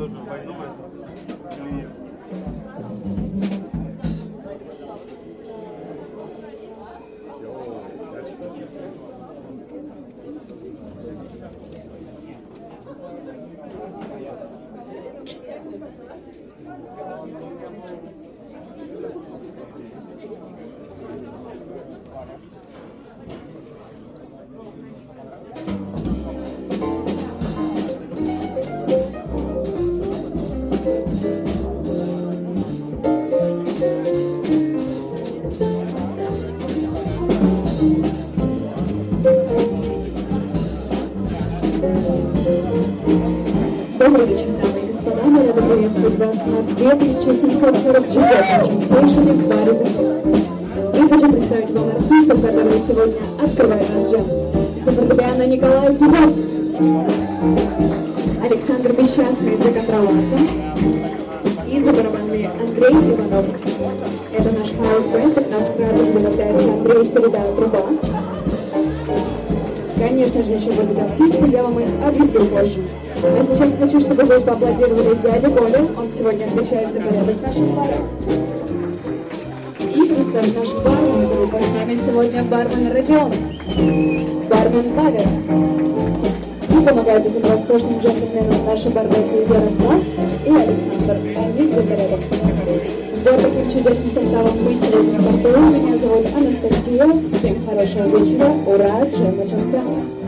тоже пойду в это. Или Добрый вечер, дамы и господа. Мы рады приветствовать вас на 2744-м джемсейшене в баре. Я хочу представить вам артистов, которые сегодня открывают наш джем. За фортепиано Николай Сизов, Александр Бесчастный за контрабасом и за барабанами Андрей Иванов. Это наш хаус-бенд, к нам сразу добавляется Андрей Середа Труба. Конечно же, еще будут артисты, я вам их объявлю позже. А сейчас хочу, чтобы вы поаплодировали дяде Коле. Он сегодня отвечает за порядок наших баров. И представить нашу барную группу. С нами сегодня бармен Родион, бармен Павел. И помогают этим роскошным джентльменам наши барбеты Ярослав и Александр. Они где порядок. Вот таким чудесным составом мы сегодня стартуем. Меня зовут Анастасия. Siłą w synchronością wiedźmą uradź, że macie sama.